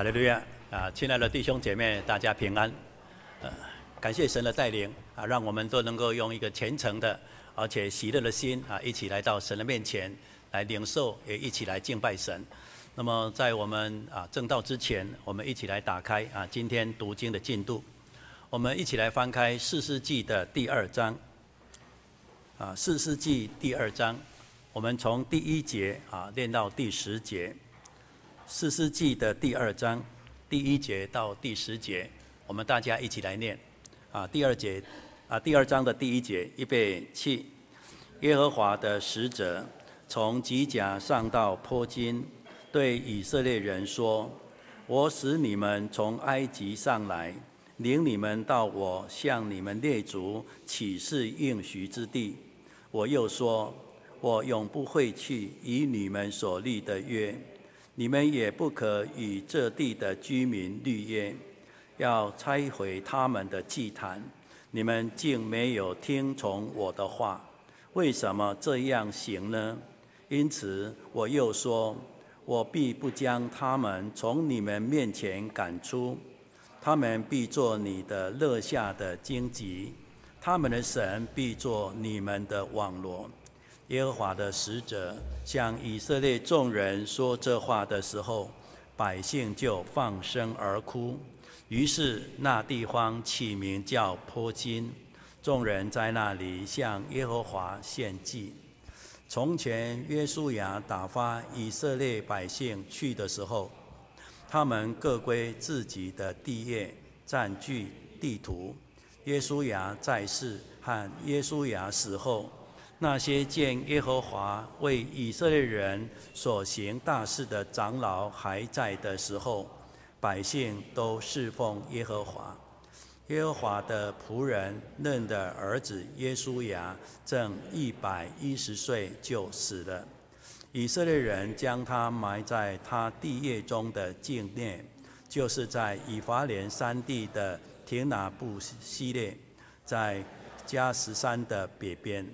哈利路亚啊！亲爱的弟兄姐妹，大家平安。呃，感谢神的带领啊，让我们都能够用一个虔诚的而且喜乐的心啊，一起来到神的面前来领受，也一起来敬拜神。那么，在我们啊正道之前，我们一起来打开啊今天读经的进度。我们一起来翻开四世纪的第二章啊，四世纪第二章，我们从第一节啊念到第十节。四世纪的第二章第一节到第十节，我们大家一起来念。啊，第二节，啊，第二章的第一节，预备起。耶和华的使者从吉甲上到坡金，对以色列人说：“我使你们从埃及上来，领你们到我向你们列祖起誓应许之地。我又说：我永不会去与你们所立的约。”你们也不可与这地的居民立约，要拆毁他们的祭坛。你们竟没有听从我的话，为什么这样行呢？因此我又说，我必不将他们从你们面前赶出，他们必做你的乐下的荆棘，他们的神必做你们的网罗。耶和华的使者向以色列众人说这话的时候，百姓就放声而哭。于是那地方起名叫坡金。众人在那里向耶和华献祭。从前约书亚打发以色列百姓去的时候，他们各归自己的地业，占据地土。约书亚在世和约书亚死后。那些见耶和华为以色列人所行大事的长老还在的时候，百姓都侍奉耶和华。耶和华的仆人嫩的儿子约书亚正一百一十岁就死了。以色列人将他埋在他地业中的境内，就是在以法莲山地的亭拿布西列，在加十山的北边。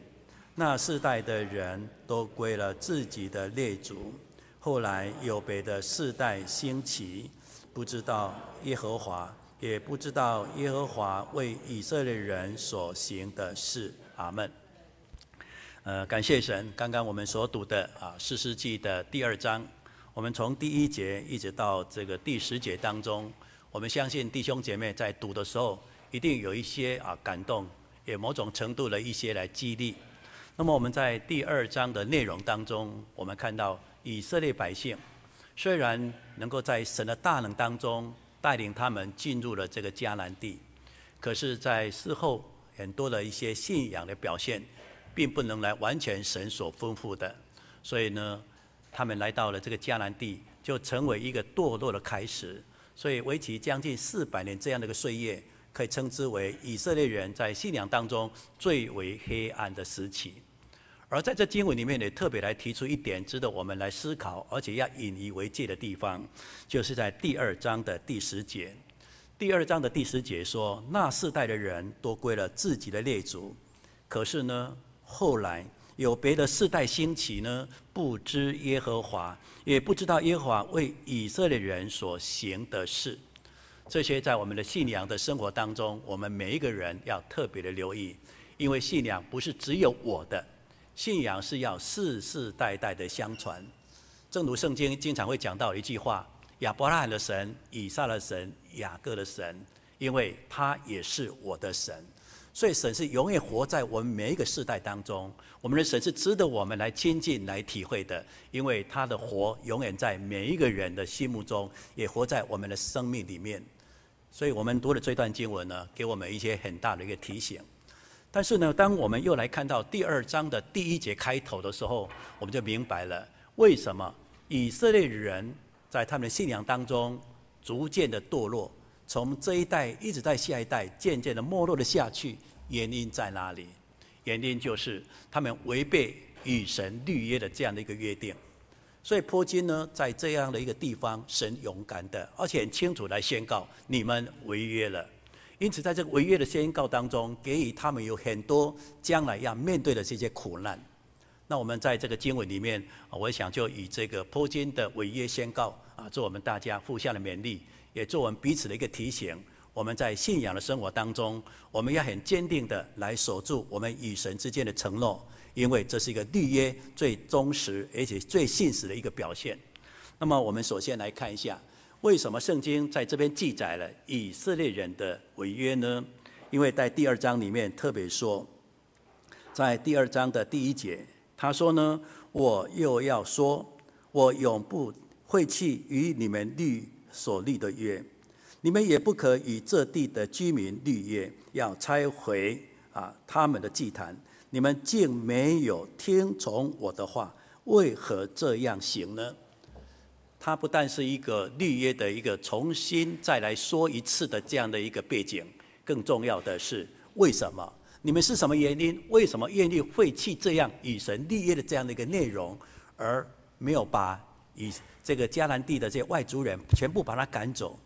那世代的人都归了自己的列祖，后来有别的世代兴起，不知道耶和华，也不知道耶和华为以色列人所行的事。阿门。呃，感谢神。刚刚我们所读的啊，士师记的第二章，我们从第一节一直到这个第十节当中，我们相信弟兄姐妹在读的时候，一定有一些啊感动，也某种程度的一些来激励。那么我们在第二章的内容当中，我们看到以色列百姓虽然能够在神的大能当中带领他们进入了这个迦南地，可是，在事后很多的一些信仰的表现，并不能来完全神所吩咐的。所以呢，他们来到了这个迦南地，就成为一个堕落的开始。所以为期将近四百年这样的一个岁月，可以称之为以色列人在信仰当中最为黑暗的时期。而在这经文里面也特别来提出一点值得我们来思考，而且要引以为戒的地方，就是在第二章的第十节。第二章的第十节说：“那世代的人都归了自己的列祖，可是呢，后来有别的世代兴起呢，不知耶和华，也不知道耶和华为以色列人所行的事。这些在我们的信仰的生活当中，我们每一个人要特别的留意，因为信仰不是只有我的。”信仰是要世世代代的相传，正如圣经经常会讲到一句话：亚伯拉罕的神、以撒的神、雅各的神，因为他也是我的神，所以神是永远活在我们每一个世代当中。我们的神是值得我们来亲近、来体会的，因为他的活永远在每一个人的心目中，也活在我们的生命里面。所以我们读了这段经文呢，给我们一些很大的一个提醒。但是呢，当我们又来看到第二章的第一节开头的时候，我们就明白了为什么以色列人在他们的信仰当中逐渐的堕落，从这一代一直在下一代渐渐的没落的下去，原因在哪里？原因就是他们违背与神立约的这样的一个约定。所以坡金呢，在这样的一个地方，神勇敢的而且很清楚来宣告：你们违约了。因此，在这个违约的宣告当中，给予他们有很多将来要面对的这些苦难。那我们在这个经文里面，我想就以这个坡金的违约宣告啊，做我们大家互相的勉励，也做我们彼此的一个提醒。我们在信仰的生活当中，我们要很坚定的来守住我们与神之间的承诺，因为这是一个立约最忠实而且最信实的一个表现。那么，我们首先来看一下，为什么圣经在这边记载了以色列人的违约呢？因为在第二章里面特别说，在第二章的第一节。他说呢，我又要说，我永不会弃与你们立所立的约，你们也不可与这地的居民立约，要拆毁啊他们的祭坛。你们竟没有听从我的话，为何这样行呢？它不但是一个立约的一个重新再来说一次的这样的一个背景，更重要的是为什么？你们是什么原因？为什么愿意废弃这样与神立约的这样的一个内容，而没有把以这个迦南地的这些外族人全部把他赶走？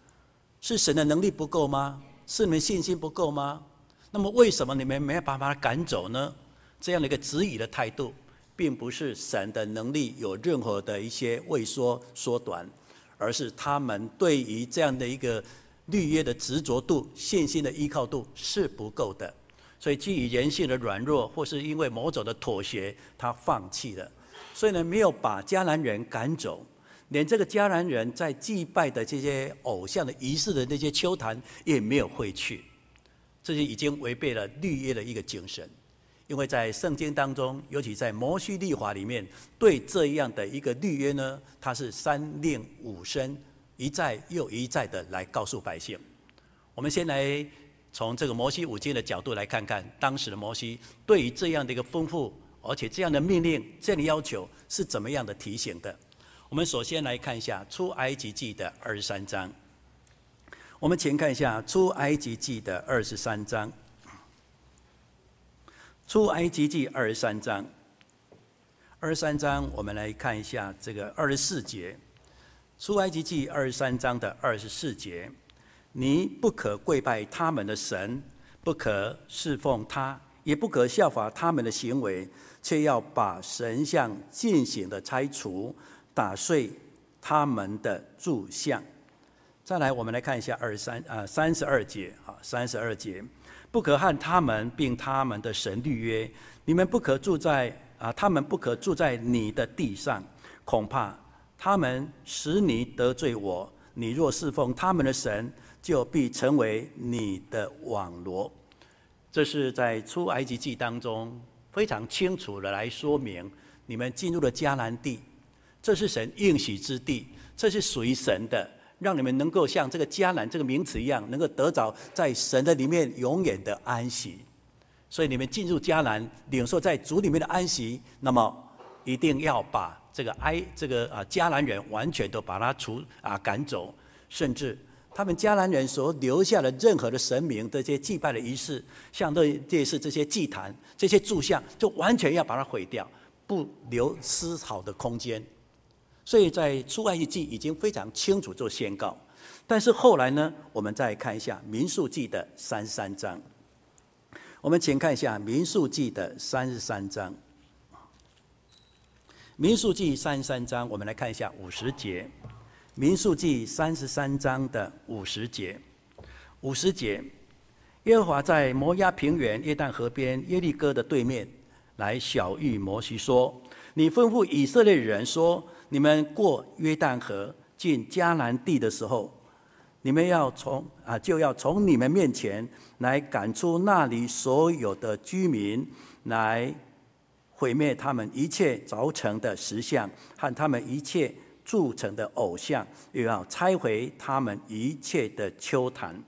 是神的能力不够吗？是你们信心不够吗？那么为什么你们没有办法把他赶走呢？这样的一个质疑的态度，并不是神的能力有任何的一些畏缩缩短，而是他们对于这样的一个绿约的执着度、信心的依靠度是不够的。所以基于人性的软弱，或是因为某种的妥协，他放弃了。所以呢，没有把迦南人赶走，连这个迦南人在祭拜的这些偶像的仪式的那些丘坛也没有回去。这就已经违背了绿约的一个精神。因为在圣经当中，尤其在摩西律法里面，对这样的一个律约呢，它是三令五申，一再又一再的来告诉百姓。我们先来。从这个摩西五经的角度来看看，当时的摩西对于这样的一个吩咐，而且这样的命令、这样的要求是怎么样的提醒的？我们首先来看一下《出埃及记》的二十三章。我们请看一下《出埃及记》的二十三章，《出埃及记》二十三章，二十三章，我们来看一下这个二十四节，《出埃及记》二十三章的二十四节。你不可跪拜他们的神，不可侍奉他，也不可效法他们的行为，却要把神像尽行的拆除，打碎他们的柱像。再来，我们来看一下二十三啊三十二节啊三十二节，不可和他们并他们的神立约，你们不可住在啊，他们不可住在你的地上，恐怕他们使你得罪我。你若侍奉他们的神，就必成为你的网罗，这是在出埃及记当中非常清楚的来说明，你们进入了迦南地，这是神应许之地，这是属于神的，让你们能够像这个迦南这个名词一样，能够得着在神的里面永远的安息。所以你们进入迦南，领受在主里面的安息，那么一定要把这个埃这个啊迦南人完全都把他除啊赶走，甚至。他们迦南人所留下的任何的神明的这些祭拜的仪式，像这这是这些祭坛、这些柱像，就完全要把它毁掉，不留丝毫的空间。所以在出埃及记已经非常清楚做宣告。但是后来呢，我们再看一下民数记的三十三章。我们请看一下民数记的三十三章。民数记三十三章，我们来看一下五十节。民数记三十三章的五十节，五十节，耶和华在摩押平原约旦河边耶利哥的对面，来晓諭摩西说：“你吩咐以色列人说，你们过约旦河进迦南地的时候，你们要从啊，就要从你们面前来赶出那里所有的居民，来毁灭他们一切凿成的石像和他们一切。”铸成的偶像，又要拆毁他们一切的丘坛。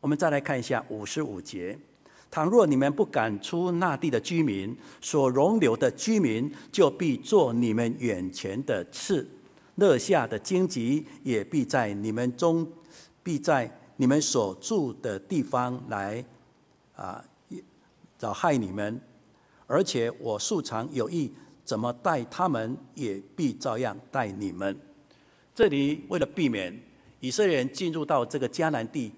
我们再来看一下五十五节：倘若你们不赶出那地的居民，所容留的居民就必做你们眼前的刺，肋下的荆棘也必在你们中，必在你们所住的地方来啊，找害你们。而且我素常有意。怎么待他们，也必照样待你们。这里为了避免以色列人进入到这个迦南地，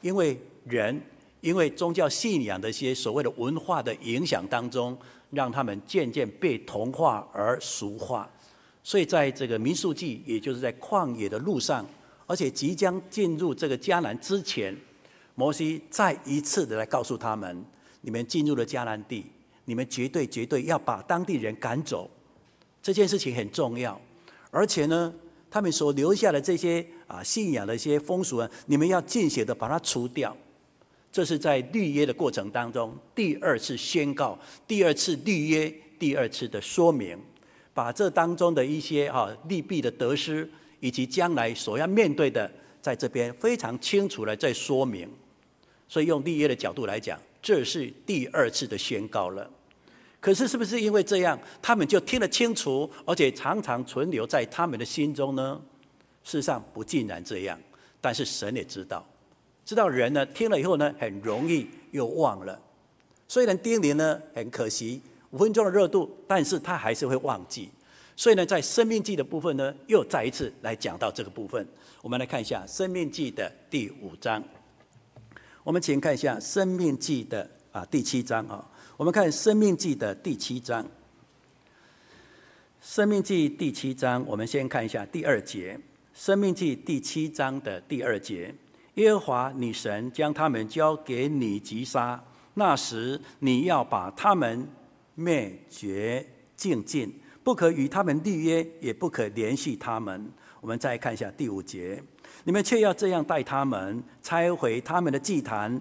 因为人因为宗教信仰的一些所谓的文化的影响当中，让他们渐渐被同化而俗化。所以在这个民宿记，也就是在旷野的路上，而且即将进入这个迦南之前，摩西再一次的来告诉他们：你们进入了迦南地，你们绝对绝对要把当地人赶走。这件事情很重要，而且呢，他们所留下的这些啊信仰的一些风俗啊，你们要尽血的把它除掉。这是在立约的过程当中第二次宣告，第二次立约，第二次的说明，把这当中的一些啊利弊的得失，以及将来所要面对的，在这边非常清楚的在说明。所以用立约的角度来讲，这是第二次的宣告了。可是，是不是因为这样，他们就听得清楚，而且常常存留在他们的心中呢？事实上不尽然这样，但是神也知道，知道人呢听了以后呢，很容易又忘了。虽然叮咛呢很可惜，五分钟的热度，但是他还是会忘记。所以呢，在生命记的部分呢，又再一次来讲到这个部分。我们来看一下生命记的第五章。我们请看一下生命记的啊第七章啊。我们看《生命记》的第七章，《生命记》第七章，我们先看一下第二节，《生命记》第七章的第二节：耶和华你神将他们交给你击杀，那时你要把他们灭绝净尽，不可与他们立约，也不可联系他们。我们再看一下第五节：你们却要这样待他们，拆毁他们的祭坛，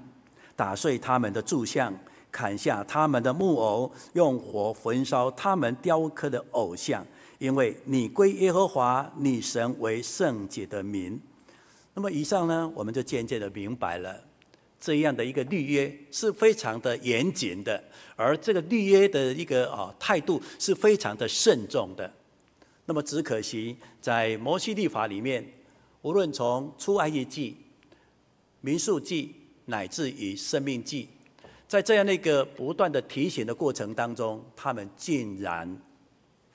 打碎他们的柱像。砍下他们的木偶，用火焚烧他们雕刻的偶像，因为你归耶和华你神为圣洁的民。那么以上呢，我们就渐渐的明白了，这样的一个立约是非常的严谨的，而这个立约的一个啊态度是非常的慎重的。那么只可惜在摩西律法里面，无论从出埃及记、民数记，乃至于生命记。在这样的一个不断的提醒的过程当中，他们竟然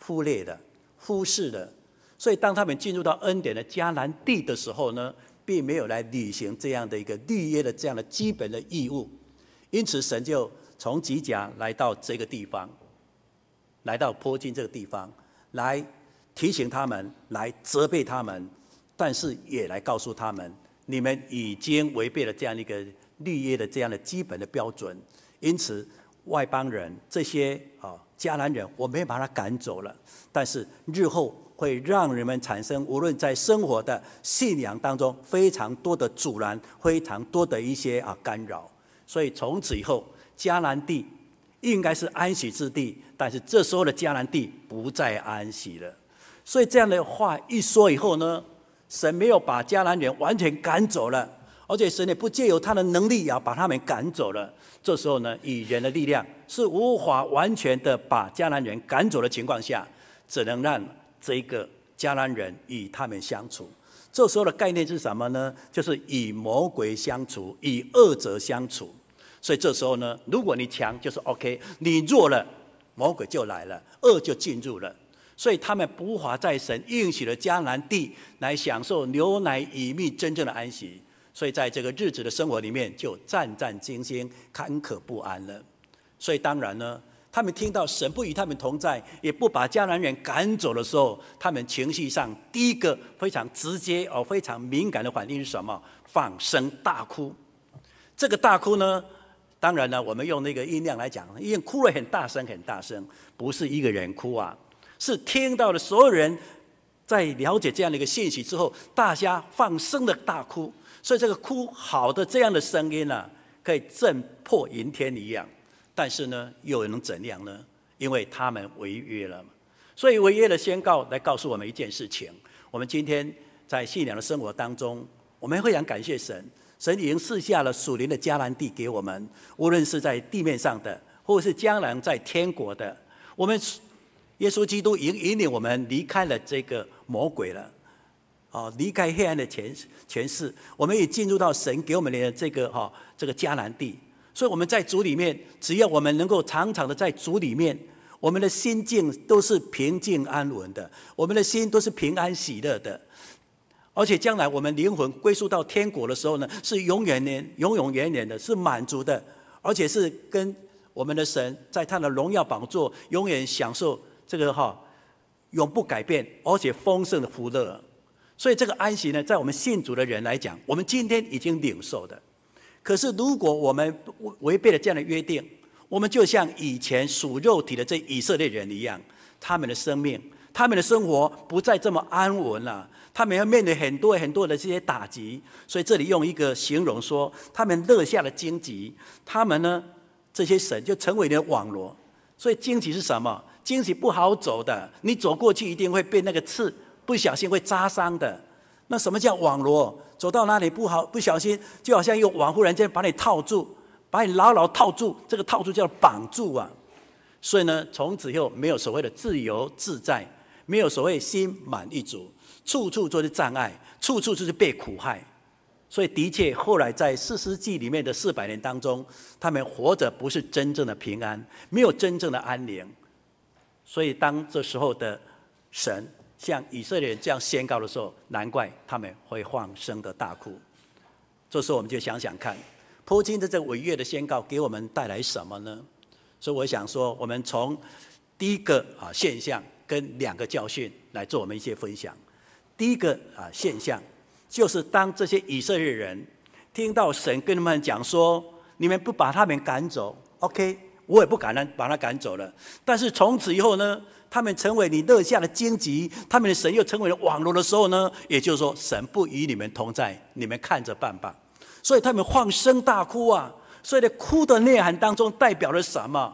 忽略了、忽视了。所以，当他们进入到恩典的迦南地的时候呢，并没有来履行这样的一个立约的这样的基本的义务。因此，神就从吉甲来到这个地方，来到坡金这个地方，来提醒他们，来责备他们，但是也来告诉他们：你们已经违背了这样一个。立约的这样的基本的标准，因此外邦人这些啊迦南人，我没把他赶走了，但是日后会让人们产生无论在生活的信仰当中非常多的阻拦，非常多的一些啊干扰，所以从此以后迦南地应该是安息之地，但是这时候的迦南地不再安息了，所以这样的话一说以后呢，神没有把迦南人完全赶走了。而且神也不借由他的能力啊，把他们赶走了。这时候呢，以人的力量是无法完全的把迦南人赶走的情况下，只能让这一个迦南人与他们相处。这时候的概念是什么呢？就是与魔鬼相处，与恶者相处。所以这时候呢，如果你强就是 OK，你弱了，魔鬼就来了，恶就进入了。所以他们无法在神应许的迦南地来享受牛奶与蜜真正的安息。所以，在这个日子的生活里面，就战战兢兢、坎坷不安了。所以，当然呢，他们听到神不与他们同在，也不把迦南人赶走的时候，他们情绪上第一个非常直接而非常敏感的反应是什么？放声大哭。这个大哭呢，当然呢，我们用那个音量来讲，因为哭了很大声、很大声，不是一个人哭啊，是听到的所有人在了解这样的一个信息之后，大家放声的大哭。所以这个哭好的这样的声音呢、啊，可以震破云天一样，但是呢，又能怎样呢？因为他们违约了嘛。所以违约的宣告来告诉我们一件事情：我们今天在信仰的生活当中，我们非常感谢神，神已经赐下了属灵的迦南地给我们，无论是在地面上的，或是将来在天国的，我们耶稣基督已经引领我们离开了这个魔鬼了。哦，离开黑暗的前前世，我们也进入到神给我们的这个哈这个迦南地。所以我们在主里面，只要我们能够常常的在主里面，我们的心境都是平静安稳的，我们的心都是平安喜乐的。而且将来我们灵魂归宿到天国的时候呢，是永远年永永远远的，是满足的，而且是跟我们的神在他的荣耀宝座永远享受这个哈永不改变而且丰盛的福乐。所以这个安息呢，在我们信主的人来讲，我们今天已经领受的。可是如果我们违背了这样的约定，我们就像以前属肉体的这以色列人一样，他们的生命、他们的生活不再这么安稳了。他们要面对很多很多的这些打击，所以这里用一个形容说，他们落下了荆棘，他们呢这些神就成为了网罗。所以荆棘是什么？荆棘不好走的，你走过去一定会被那个刺不小心会扎伤的。那什么叫网罗？走到哪里不好不小心，就好像一个网忽然间把你套住，把你牢牢套住，这个套住叫绑住啊。所以呢，从此以后没有所谓的自由自在，没有所谓心满意足。处处都是障碍，处处就是被苦害，所以的确，后来在四世纪里面的四百年当中，他们活着不是真正的平安，没有真正的安宁。所以当这时候的神向以色列人这样宣告的时候，难怪他们会放声的大哭。这时候我们就想想看，普京的这违约的宣告给我们带来什么呢？所以我想说，我们从第一个啊现象跟两个教训来做我们一些分享。第一个啊现象，就是当这些以色列人听到神跟他们讲说：“你们不把他们赶走，OK，我也不敢呢把他赶走了。”但是从此以后呢，他们成为你乐下的荆棘，他们的神又成为了网络的时候呢，也就是说，神不与你们同在，你们看着办吧。所以他们放声大哭啊！所以在哭的内涵当中代表了什么？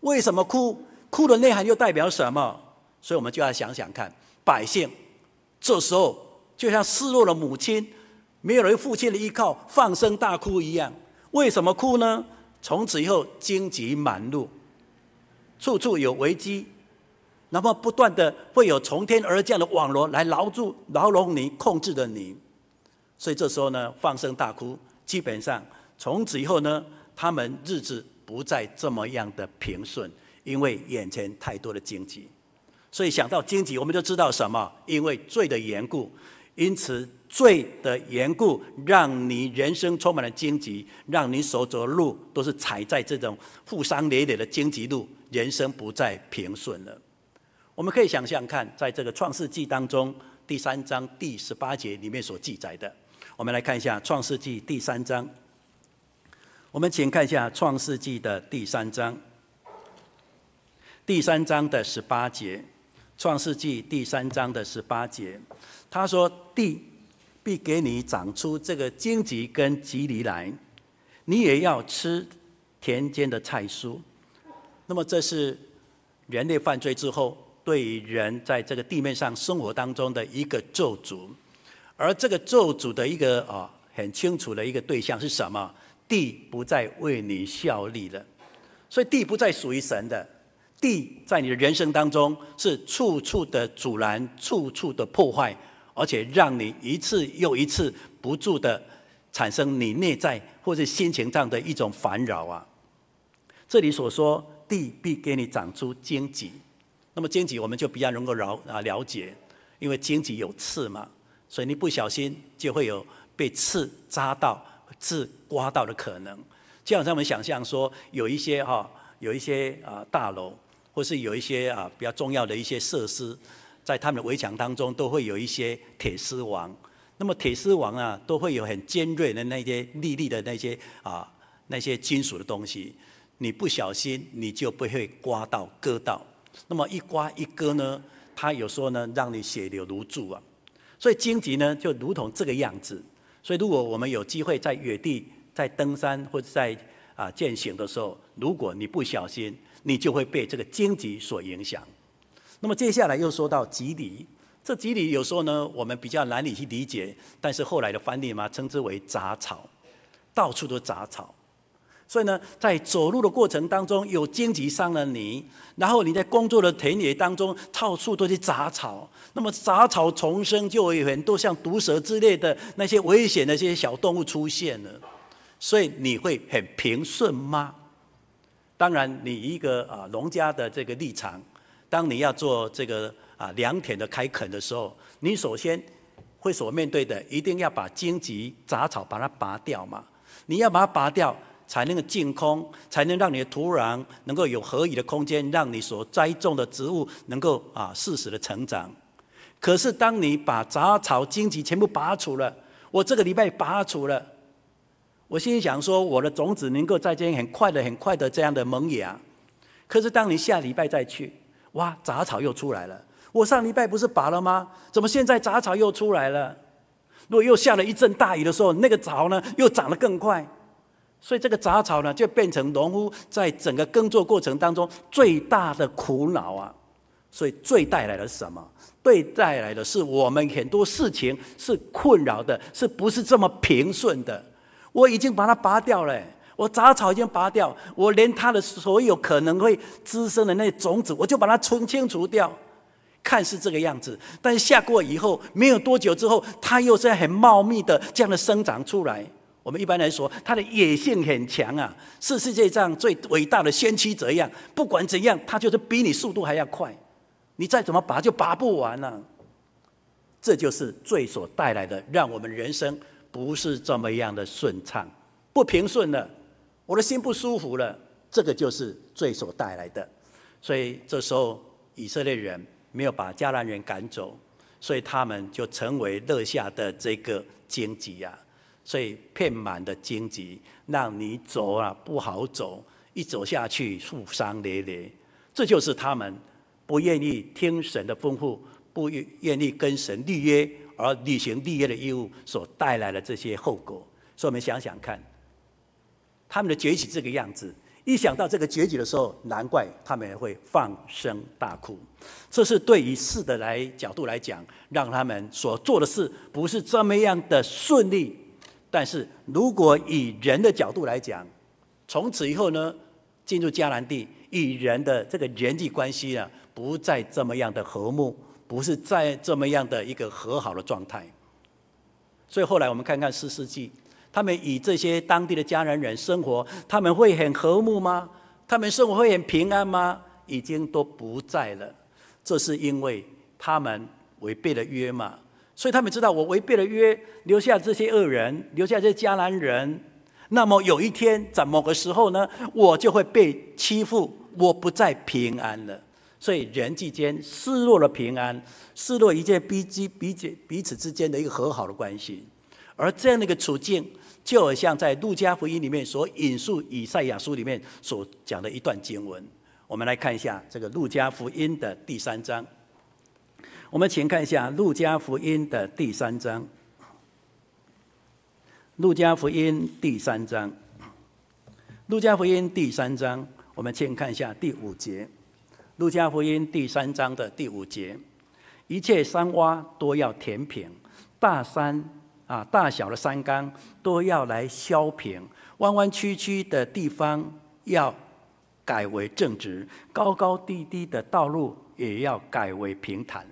为什么哭？哭的内涵又代表什么？所以我们就要想想看，百姓。这时候就像失落了母亲，没有了父亲的依靠，放声大哭一样。为什么哭呢？从此以后荆棘满路，处处有危机，那么不断的会有从天而降的网罗来牢住、牢笼你、控制着你。所以这时候呢，放声大哭，基本上从此以后呢，他们日子不再这么样的平顺，因为眼前太多的荆棘。所以想到荆棘，我们就知道什么？因为罪的缘故，因此罪的缘故，让你人生充满了荆棘，让你所走的路都是踩在这种负伤累累的荆棘路，人生不再平顺了。我们可以想象看，在这个创世纪当中第三章第十八节里面所记载的，我们来看一下创世纪第三章。我们请看一下创世纪的第三章，第三章的十八节。创世纪第三章的十八节，他说：“第必给你长出这个荆棘跟蒺藜来，你也要吃田间的菜蔬。”那么这是人类犯罪之后，对于人在这个地面上生活当中的一个咒诅。而这个咒诅的一个啊很清楚的一个对象是什么？地不再为你效力了，所以地不再属于神的。地在你的人生当中是处处的阻拦，处处的破坏，而且让你一次又一次不住的产生你内在或者心情上的一种烦扰啊。这里所说地必给你长出荆棘，那么荆棘我们就比较能够了啊了解，因为荆棘有刺嘛，所以你不小心就会有被刺扎到、刺刮到的可能。就好像我们想象说有一些哈，有一些啊大楼。或是有一些啊比较重要的一些设施，在他们的围墙当中都会有一些铁丝网。那么铁丝网啊，都会有很尖锐的那些利利的那些啊那些金属的东西。你不小心，你就不会刮到割到。那么一刮一割呢，它有时候呢让你血流如注啊。所以荆棘呢就如同这个样子。所以如果我们有机会在野地在登山或者在啊健行的时候，如果你不小心，你就会被这个荆棘所影响。那么接下来又说到蒺藜，这蒺藜有时候呢，我们比较难以去理解，但是后来的翻译嘛，称之为杂草，到处都杂草。所以呢，在走路的过程当中，有荆棘伤了你；然后你在工作的田野当中，到处都是杂草。那么杂草丛生，就会有很多像毒蛇之类的那些危险的这些小动物出现了。所以你会很平顺吗？当然，你一个啊农家的这个立场，当你要做这个啊良田的开垦的时候，你首先会所面对的，一定要把荆棘杂草把它拔掉嘛。你要把它拔掉，才能够净空，才能让你的土壤能够有合理的空间，让你所栽种的植物能够啊适时的成长。可是当你把杂草荆棘全部拔除了，我这个礼拜拔除了，我心里想说，我的种子能够在这边很快的、很快的这样的萌芽。可是当你下礼拜再去，哇，杂草又出来了。我上礼拜不是拔了吗？怎么现在杂草又出来了？如果又下了一阵大雨的时候，那个草呢又长得更快。所以这个杂草呢，就变成农夫在整个耕作过程当中最大的苦恼啊！所以最带来的是什么？最带来的是我们很多事情是困扰的，是不是这么平顺的？我已经把它拔掉了，我杂草已经拔掉，我连它的所有可能会滋生的那种子，我就把它清清除掉。看似这个样子，但下过以后，没有多久之后，它又是很茂密的这样的生长出来。我们一般来说，它的野性很强啊，是世界上最伟大的先驱者一样。不管怎样，它就是比你速度还要快。你再怎么拔，就拔不完了。这就是罪所带来的，让我们人生不是这么样的顺畅，不平顺了。我的心不舒服了，这个就是罪所带来的。所以这时候，以色列人没有把迦南人赶走，所以他们就成为乐下的这个荆棘呀。所以遍满的荆棘，让你走啊不好走，一走下去负伤累累。这就是他们不愿意听神的吩咐，不愿意跟神立约而履行立约的义务所带来的这些后果。所以我们想想看，他们的崛起这个样子，一想到这个结局的时候，难怪他们会放声大哭。这是对于事的来角度来讲，让他们所做的事不是这么样的顺利。但是如果以人的角度来讲，从此以后呢，进入迦南地，与人的这个人际关系呢，不再这么样的和睦，不是在这么样的一个和好的状态。所以后来我们看看四世纪，他们与这些当地的迦南人生活，他们会很和睦吗？他们生活会很平安吗？已经都不在了。这是因为他们违背了约嘛。所以他们知道，我违背了约，留下这些恶人，留下这些迦南人，那么有一天在某个时候呢，我就会被欺负，我不再平安了。所以人际间失落了平安，失落一切彼此彼此彼此之间的一个和好的关系。而这样的一个处境，就好像在路加福音里面所引述以赛亚书里面所讲的一段经文。我们来看一下这个路加福音的第三章。我们请看一下《路加福音》的第三章，《路加福音》第三章，《路加福音》第三章，我们请看一下第五节，《路加福音》第三章的第五节，一切山洼都要填平，大山啊，大小的山冈都要来削平，弯弯曲曲的地方要改为正直，高高低低的道路也要改为平坦。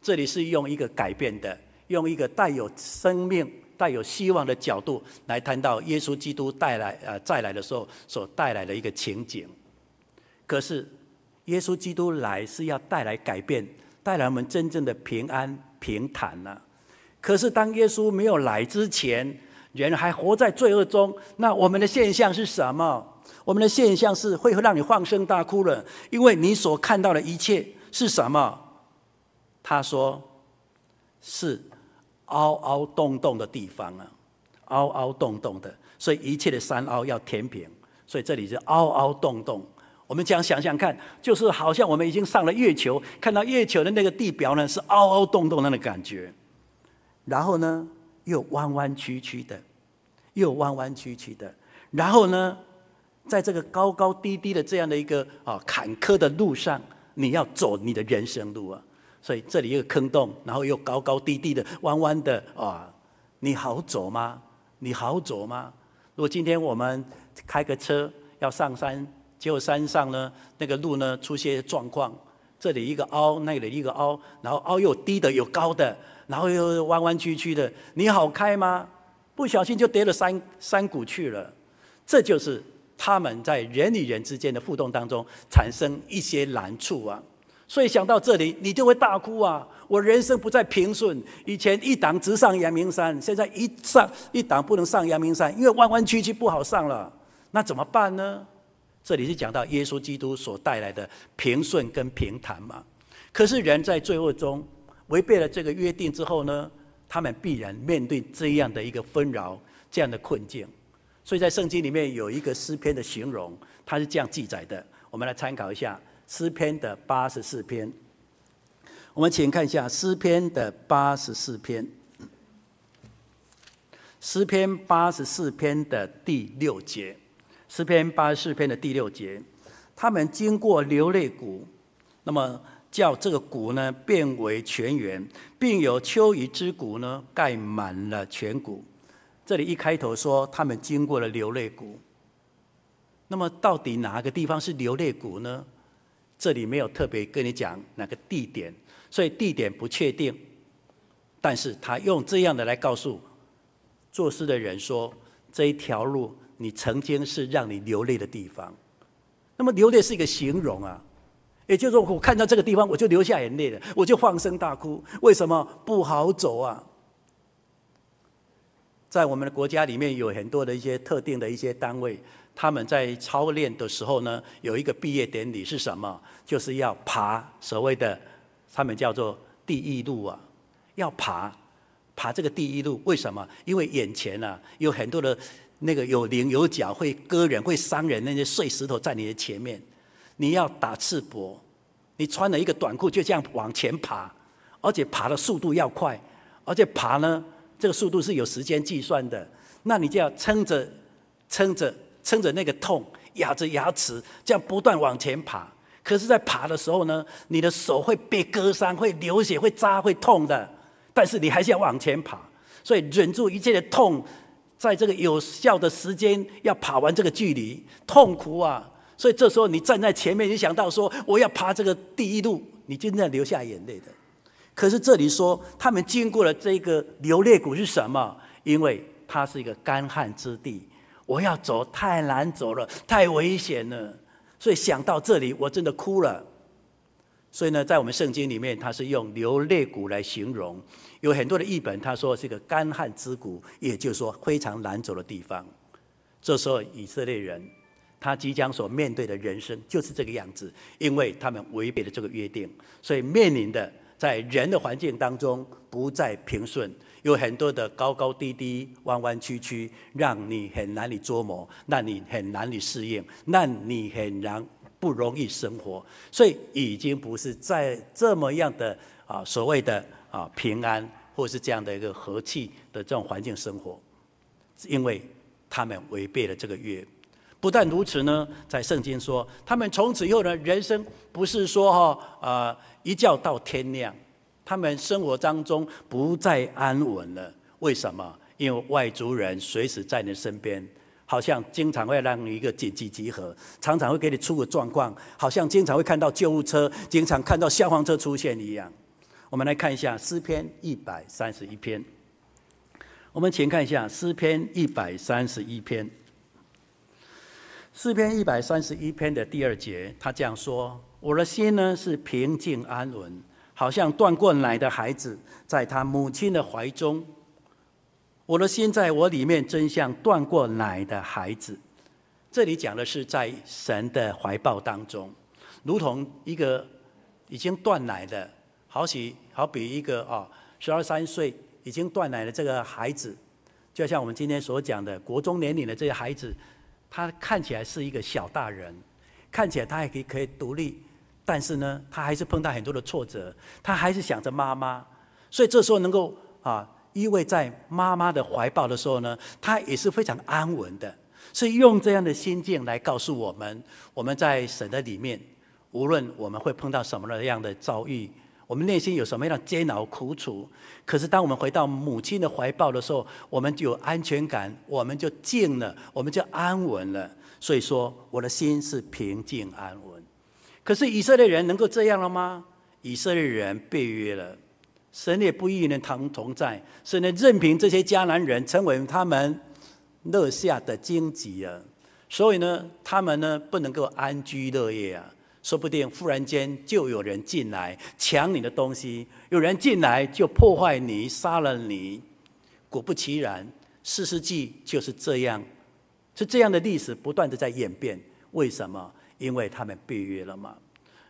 这里是用一个改变的，用一个带有生命、带有希望的角度来谈到耶稣基督带来呃再来的时候所带来的一个情景。可是，耶稣基督来是要带来改变，带来我们真正的平安平坦呐、可是，当耶稣没有来之前，人还活在罪恶中，那我们的现象是什么？我们的现象是会让你放声大哭了，因为你所看到的一切是什么？他说：“是凹凹洞洞的地方啊，凹凹洞洞的，所以一切的山凹要填平。所以这里是凹凹洞洞。我们讲想想看，就是好像我们已经上了月球，看到月球的那个地表呢，是凹凹洞洞的那个感觉。然后呢，又弯弯曲曲的，又弯弯曲曲的。然后呢，在这个高高低低的这样的一个啊坎坷的路上，你要走你的人生路啊。”所以这里一个坑洞，然后又高高低低的、弯弯的啊，你好走吗？你好走吗？如果今天我们开个车要上山，结果山上呢那个路呢出现状况，这里一个凹，那里一个凹，然后凹又低的有高的，然后又弯弯曲曲的，你好开吗？不小心就跌了山山谷去了。这就是他们在人与人之间的互动当中产生一些难处啊。所以想到这里，你就会大哭啊！我人生不再平顺。以前一档直上阳明山，现在一上一档不能上阳明山，因为弯弯曲曲不好上了。那怎么办呢？这里是讲到耶稣基督所带来的平顺跟平坦嘛。可是人在罪恶中违背了这个约定之后呢，他们必然面对这样的一个纷扰、这样的困境。所以在圣经里面有一个诗篇的形容，它是这样记载的。我们来参考一下诗篇的八十四篇。我们请看一下诗篇的八十四篇。诗篇八十四篇的第六节。诗篇八十四篇的第六节，他们经过流泪谷，那么叫这个谷呢变为泉源，并有秋雨之谷呢盖满了全谷。这里一开头说他们经过了流泪谷。那么到底哪个地方是流泪谷呢？这里没有特别跟你讲哪个地点，所以地点不确定。但是他用这样的来告诉作诗的人说，这一条路你曾经是让你流泪的地方。那么流泪是一个形容啊，也就是说我看到这个地方我就流下眼泪了，我就放声大哭。为什么不好走啊？在我们的国家里面有很多的一些特定的一些单位。他们在操练的时候呢，有一个毕业典礼是什么？就是要爬所谓的，他们叫做地狱路啊，要爬，爬这个地狱路。为什么？因为眼前啊有很多的那个有棱有角会割人、会伤人那些碎石头在你的前面，你要打赤膊，你穿了一个短裤就这样往前爬，而且爬的速度要快，而且爬呢这个速度是有时间计算的，那你就要撑着，撑着。撑着那个痛，咬着牙齿，这样不断往前爬。可是，在爬的时候呢，你的手会被割伤，会流血，会扎，会痛的。但是你还是要往前爬，所以忍住一切的痛，在这个有效的时间要爬完这个距离，痛苦啊！所以这时候你站在前面，你想到说我要爬这个第一路，你真的流下眼泪的。可是这里说他们经过了这个流泪谷是什么？因为它是一个干旱之地。我要走太难走了，太危险了，所以想到这里，我真的哭了。所以呢，在我们圣经里面，它是用流泪谷来形容。有很多的译本，他说是一个干旱之谷，也就是说非常难走的地方。这时候，以色列人他即将所面对的人生就是这个样子，因为他们违背了这个约定，所以面临的在人的环境当中不再平顺。有很多的高高低低、弯弯曲曲，让你很难以捉摸，让你很难以适应，让你很难不容易生活。所以已经不是在这么样的啊所谓的啊平安，或是这样的一个和气的这种环境生活，因为他们违背了这个约。不但如此呢，在圣经说，他们从此以后呢，人生不是说哈呃一觉到天亮。他们生活当中不再安稳了，为什么？因为外族人随时在你身边，好像经常会让你一个紧急集合，常常会给你出个状况，好像经常会看到救护车，经常看到消防车出现一样。我们来看一下诗篇一百三十一篇，我们请看一下诗篇一百三十一篇，诗篇一百三十一篇的第二节，他这样说：“我的心呢是平静安稳。”好像断过奶的孩子，在他母亲的怀中，我的心在我里面，真像断过奶的孩子。这里讲的是在神的怀抱当中，如同一个已经断奶的，好比好比一个啊，十二三岁已经断奶的这个孩子，就像我们今天所讲的国中年龄的这些孩子，他看起来是一个小大人，看起来他还可以可以独立。但是呢，他还是碰到很多的挫折，他还是想着妈妈，所以这时候能够啊依偎在妈妈的怀抱的时候呢，他也是非常安稳的。所以用这样的心境来告诉我们，我们在神的里面，无论我们会碰到什么样的遭遇，我们内心有什么样的煎熬苦楚，可是当我们回到母亲的怀抱的时候，我们就有安全感，我们就静了，我们就安稳了。所以说，我的心是平静安稳。可是以色列人能够这样了吗？以色列人被约了，神也不与人同同在，神呢任凭这些迦南人成为他们乐下的荆棘啊！所以呢，他们呢不能够安居乐业啊！说不定忽然间就有人进来抢你的东西，有人进来就破坏你，杀了你。果不其然，四世纪就是这样是这样的历史不断的在演变。为什么？因为他们背约了嘛。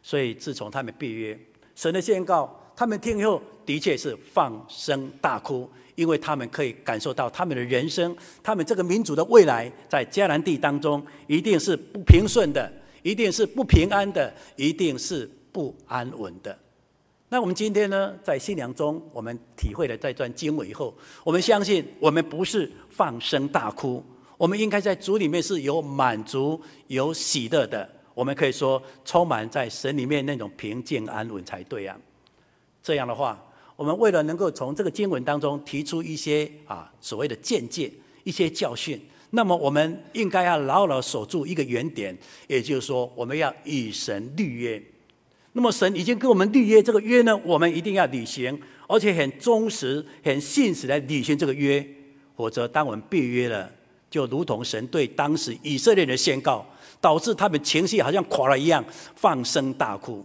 所以自从他们背约，神的宣告，他们听后的确是放声大哭，因为他们可以感受到他们的人生，他们这个民族的未来，在迦南地当中一定是不平顺的，一定是不平安的，一定是不安稳的。那我们今天呢，在信仰中，我们体会了这段经文以后，我们相信，我们不是放声大哭，我们应该在主里面是有满足、有喜乐的。我们可以说，充满在神里面那种平静安稳才对啊。这样的话，我们为了能够从这个经文当中提出一些啊所谓的见解、一些教训，那么我们应该要牢牢守住一个原点，也就是说，我们要与神立约。那么神已经跟我们立约，这个约呢，我们一定要履行，而且很忠实、很信实来履行这个约。否则，当我们背约了，就如同神对当时以色列人宣告，导致他们情绪好像垮了一样，放声大哭。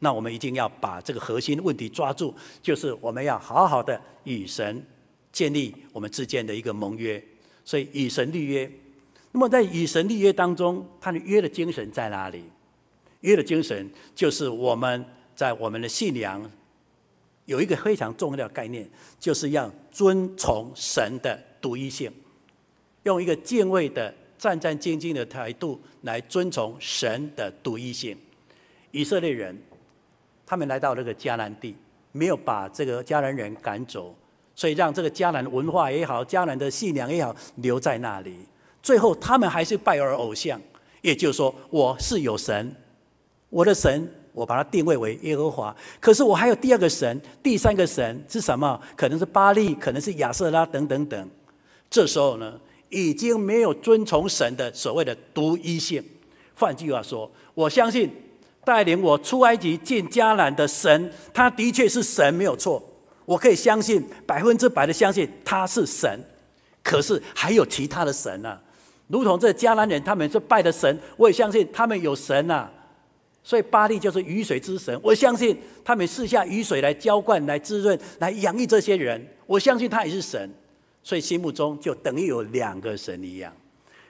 那我们一定要把这个核心问题抓住，就是我们要好好的与神建立我们之间的一个盟约。所以，与神立约。那么，在与神立约当中，他的约的精神在哪里？约的精神就是我们在我们的信仰有一个非常重要的概念，就是要遵从神的独一性，用一个敬畏的、战战兢兢的态度来遵从神的独一性。以色列人他们来到这个迦南地，没有把这个迦南人赶走，所以让这个迦南文化也好、迦南的信仰也好留在那里。最后他们还是拜尔偶像，也就是说，我是有神。我的神，我把它定位为耶和华。可是我还有第二个神，第三个神是什么？可能是巴力，可能是亚舍拉，等等等。这时候呢，已经没有遵从神的所谓的独一性。换句话说，我相信带领我出埃及进迦南的神，他的确是神，没有错。我可以相信百分之百的相信他是神。可是还有其他的神呢、如同这迦南人，他们是拜的神，我也相信他们有神呐、所以巴力就是雨水之神，我相信他们赐下雨水来浇灌、来滋润、来养育这些人。我相信他也是神，所以心目中就等于有两个神一样。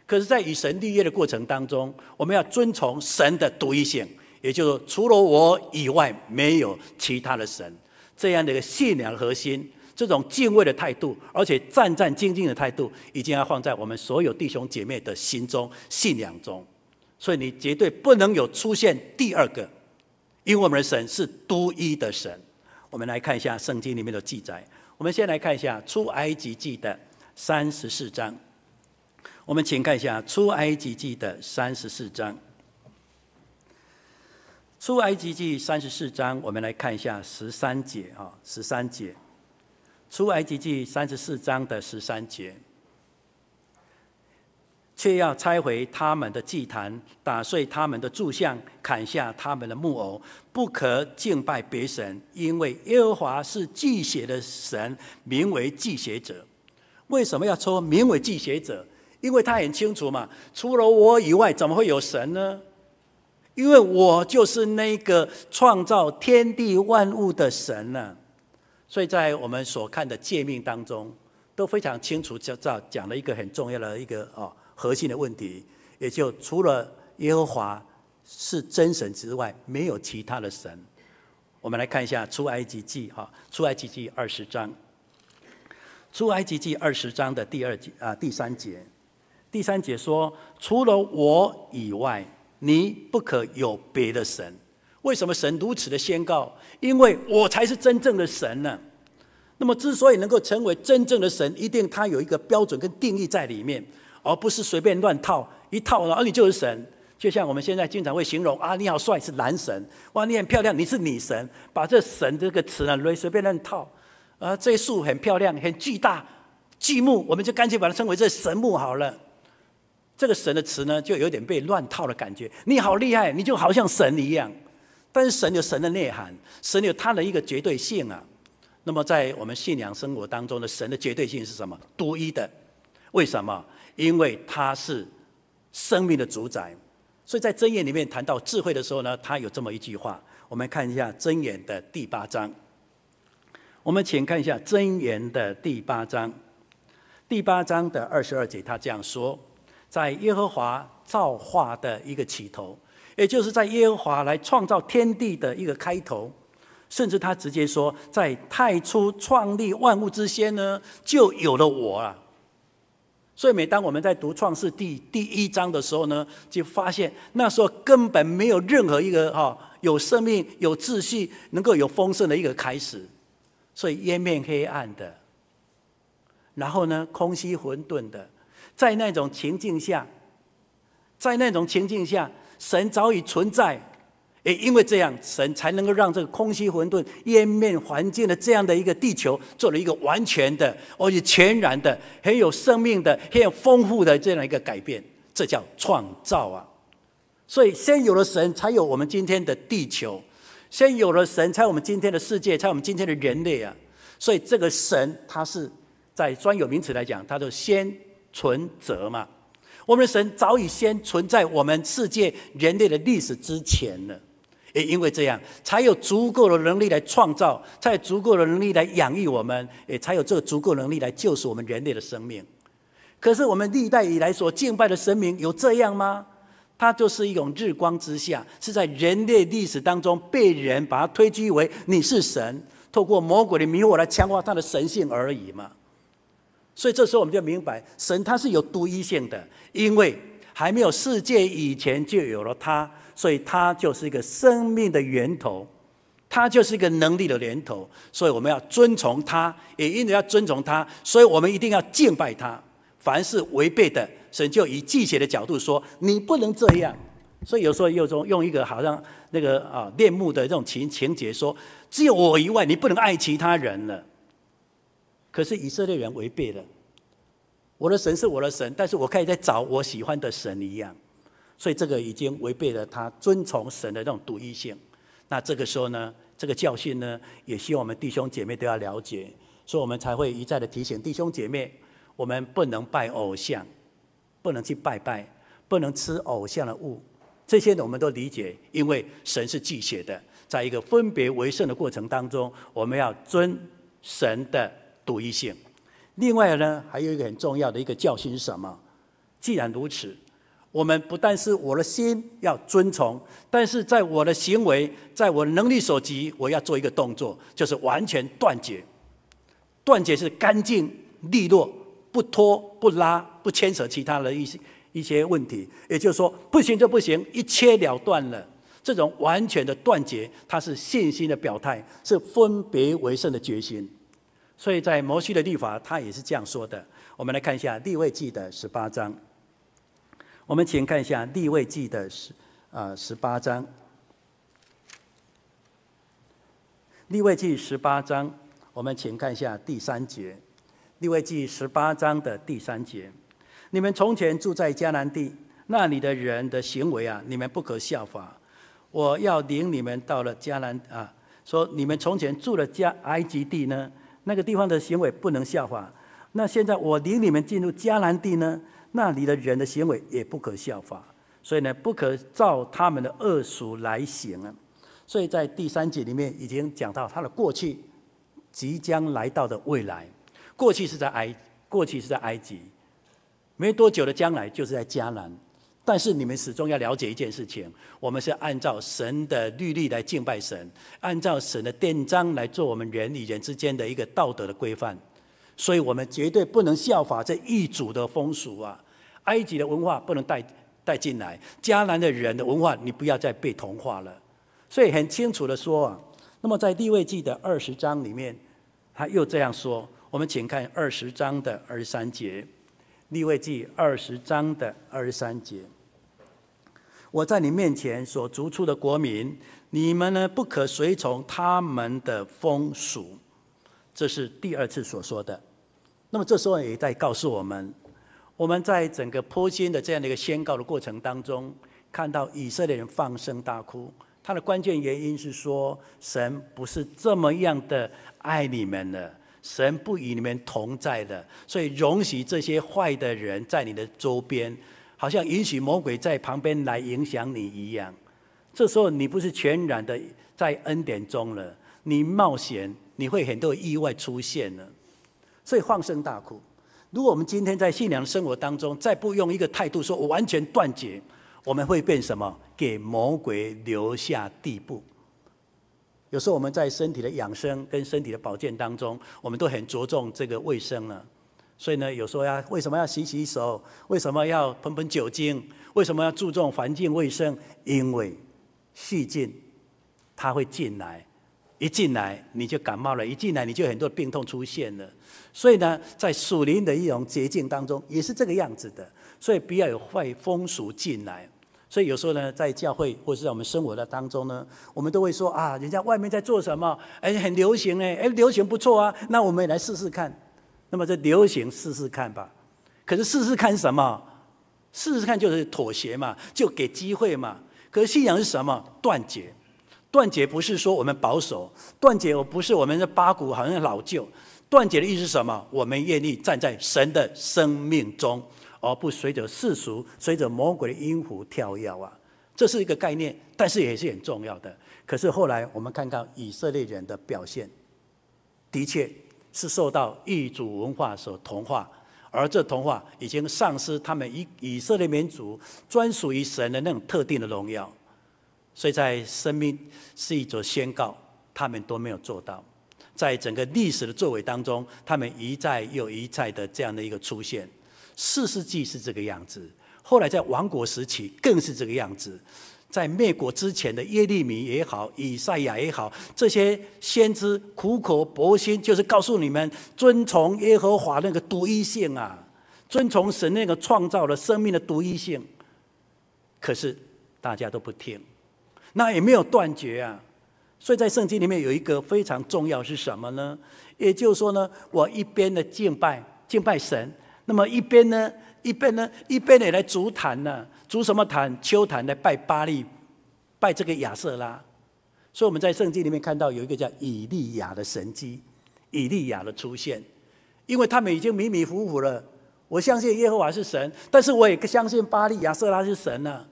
可是，在与神立约的过程当中，我们要遵从神的独一性，也就是除了我以外没有其他的神。这样的一个信仰核心，这种敬畏的态度，而且战战兢兢的态度，已经要放在我们所有弟兄姐妹的心中、信仰中。所以你绝对不能有出现第二个，因为我们的神是独一的神。我们来看一下圣经里面的记载。我们先来看一下出埃及记的三十四章。我们请看一下出埃及记的三十四章。出埃及记三十四章，我们来看一下十三节啊，十三节。出埃及记三十四章的十三节。却要拆毁他们的祭坛，打碎他们的柱像，砍下他们的木偶，不可敬拜别神，因为耶和华是忌邪的神，名为忌邪者。为什么要说名为忌邪者？因为他很清楚嘛，除了我以外，怎么会有神呢？因为我就是那个创造天地万物的神呢、所以在我们所看的诫命当中，都非常清楚，就讲讲了一个很重要的一个哦。核心的问题，也就除了耶和华是真神之外，没有其他的神。我们来看一下出埃及记哈，出埃及记二十章，出埃及记二十章的第二节啊第三节，第三节说：除了我以外，你不可有别的神。为什么神如此的宣告？因为我才是真正的神呢。那么之所以能够成为真正的神，一定它有一个标准跟定义在里面。而不是随便乱套一套，然后你就是神。就像我们现在经常会形容啊，你好帅是男神，哇，你很漂亮你是女神，把这神这个词呢随随便乱套。啊，这树很漂亮很巨大，巨木，我们就干脆把它称为这神木好了。这个神的词呢，就有点被乱套的感觉。你好厉害，你就好像神一样。但是神有神的内涵，神有他的一个绝对性啊。那么在我们信仰生活当中的神的绝对性是什么？独一的。为什么？因为他是生命的主宰，所以在箴言里面谈到智慧的时候呢，他有这么一句话。我们看一下箴言的第八章。我们请看一下箴言的第八章，第八章的二十二节，他这样说：在耶和华造化的一个起头，也就是在耶和华来创造天地的一个开头。甚至他直接说，在太初创立万物之先呢，就有了我啊。所以每当我们在读创世第第一章的时候呢，就发现那时候根本没有任何一个哈有生命、有秩序、能够有丰盛的一个开始，所以烟面黑暗的，然后呢空虚混沌的，在那种情境下，在那种情境下，神早已存在。也因为这样，神才能够让这个空虚混沌、渊面环境的这样的一个地球，做了一个完全的，而且全然的、很有生命的、很有丰富的这样一个改变。这叫创造啊！所以，先有了神，才有我们今天的地球；先有了神，才有我们今天的世界，才有我们今天的人类啊！所以，这个神，它是在专有名词来讲，它就先存者嘛。我们的神早已先存在我们世界人类的历史之前了。也因为这样，才有足够的能力来创造，才有足够的能力来养育我们，也才有这个足够能力来救赎我们人类的生命。可是我们历代以来所敬拜的神明有这样吗？它就是一种日光之下，是在人类历史当中被人把它推举为你是神，透过魔鬼的迷惑来强化他的神性而已嘛。所以这时候我们就明白，神它是有独一性的，因为还没有世界以前就有了它。所以它就是一个生命的源头，它就是一个能力的源头。所以我们要遵从它，也因为要遵从它，所以我们一定要敬拜它。凡是违背的，神就以忌邪的角度说：“你不能这样。”所以有时候有种用一个好像那个啊恋慕的这种情情节说：“只有我以外，你不能爱其他人了。”可是以色列人违背了，我的神是我的神，但是我可以在找我喜欢的神一样。所以这个已经违背了他遵从神的这种独一性。那这个时候呢，这个教训呢，也希望我们弟兄姐妹都要了解。所以我们才会一再的提醒弟兄姐妹，我们不能拜偶像，不能去拜拜，不能吃偶像的物。这些呢我们都理解，因为神是忌血的。在一个分别为圣的过程当中，我们要尊神的独一性。另外呢，还有一个很重要的一个教训是什么？既然如此。我们不但是我的心要遵从，但是在我的行为，在我能力所及，我要做一个动作，就是完全断绝。断绝是干净利落，不拖不拉，不牵扯其他的一些一些问题。也就是说，不行就不行，一切了断了。这种完全的断绝，它是信心的表态，是分别为胜的决心。所以在摩西的律法，他也是这样说的。我们来看一下立位记的十八章。我们请看一下《立位记》的十啊十八章，《立位记》十八章，我们请看一下第三节，《立位记》十八章的第三节：你们从前住在迦南地，那里的人的行为啊，你们不可效法。我要领你们到了迦南啊，说你们从前住了迦埃及地呢，那个地方的行为不能效法。那现在我领你们进入迦南地呢？那里的人的行为也不可效法，所以呢，不可照他们的恶俗来行啊。所以在第三节里面已经讲到他的过去，即将来到的未来。过去是在埃，过去是在埃及，没多久的将来就是在迦南。但是你们始终要了解一件事情：我们是按照神的律例来敬拜神，按照神的典章来做我们人与人之间的一个道德的规范。所以我们绝对不能效法这异族的风俗啊！埃及的文化不能带带进来，迦南的人的文化你不要再被同化了。所以很清楚的说啊，那么在利未记的二十章里面，他又这样说。我们请看二十章的二十三节，利未记二十章的二十三节。我在你面前所逐出的国民，你们呢不可随从他们的风俗。这是第二次所说的。那么这时候也在告诉我们，我们在整个坡心的这样的一个宣告的过程当中，看到以色列人放声大哭。他的关键原因是说，神不是这么样的爱你们了，神不与你们同在的，所以容许这些坏的人在你的周边，好像允许魔鬼在旁边来影响你一样。这时候你不是全然的在恩典中了，你冒险。你会很多意外出现了，所以放声大哭。如果我们今天在信仰生活当中，再不用一个态度说“我完全断绝”，我们会变什么？给魔鬼留下地步。有时候我们在身体的养生跟身体的保健当中，我们都很着重这个卫生了。所以呢，有时候要为什么要洗洗手？为什么要喷喷酒精？为什么要注重环境卫生？因为细菌它会进来。一进来你就感冒了，一进来你就很多病痛出现了。所以呢，在属灵的一种洁净当中，也是这个样子的。所以不要有坏风俗进来。所以有时候呢，在教会或是在我们生活的当中呢，我们都会说啊，人家外面在做什么？哎，很流行哎，哎，流行不错啊，那我们也来试试看。那么这流行试试看吧。可是试试看什么？试试看就是妥协嘛，就给机会嘛。可是信仰是什么？断绝。断绝不是说我们保守，断绝我不是我们的八股好像老旧。断绝的意思是什么？我们愿意站在神的生命中，而不随着世俗、随着魔鬼的音符跳跃啊！这是一个概念，但是也是很重要的。可是后来我们看到以色列人的表现，的确是受到异族文化所同化，而这同化已经丧失他们以以色列民族专属于神的那种特定的荣耀。所以在生命是一种宣告，他们都没有做到。在整个历史的作为当中，他们一再又一再的这样的一个出现。四世纪是这个样子，后来在亡国时期更是这个样子。在灭国之前的耶利米也好，以赛亚也好，这些先知苦口婆心，就是告诉你们遵从耶和华那个独一性啊，遵从神那个创造了生命的独一性。可是大家都不听。那也没有断绝啊，所以在圣经里面有一个非常重要是什么呢？也就是说呢，我一边的敬拜敬拜神，那么一边呢，一边呢，一边也来筑坛呢，筑什么坛？秋坛来拜巴力，拜这个亚瑟拉。所以我们在圣经里面看到有一个叫以利亚的神迹，以利亚的出现，因为他们已经迷迷糊糊了。我相信耶和华是神，但是我也相信巴力亚瑟拉是神呢。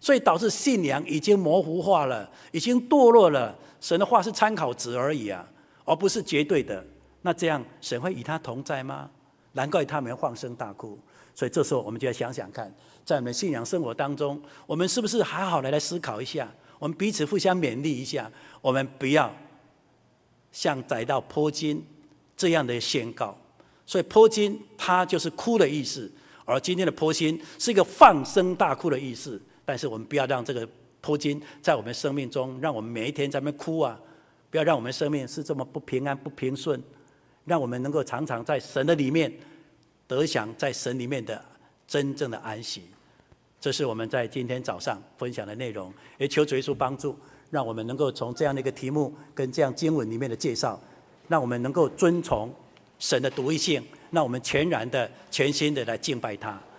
所以导致信仰已经模糊化了，已经堕落了。神的话是参考值而已啊，而不是绝对的。那这样神会与他同在吗？难怪他们放声大哭。所以这时候我们就要想想看，在我们信仰生活当中，我们是不是好好的来思考一下？我们彼此互相勉励一下，我们不要像宰到泼金这样的宣告。所以泼金它就是哭的意思，而今天的泼金是一个放声大哭的意思。但是我们不要让这个泼金在我们生命中，让我们每一天在那边哭啊！不要让我们生命是这么不平安、不平顺，让我们能够常常在神的里面得享在神里面的真正的安息。这是我们在今天早上分享的内容，也求主耶稣帮助，让我们能够从这样的一个题目跟这样经文里面的介绍，让我们能够遵从神的独一性，让我们全然的、全新的来敬拜他。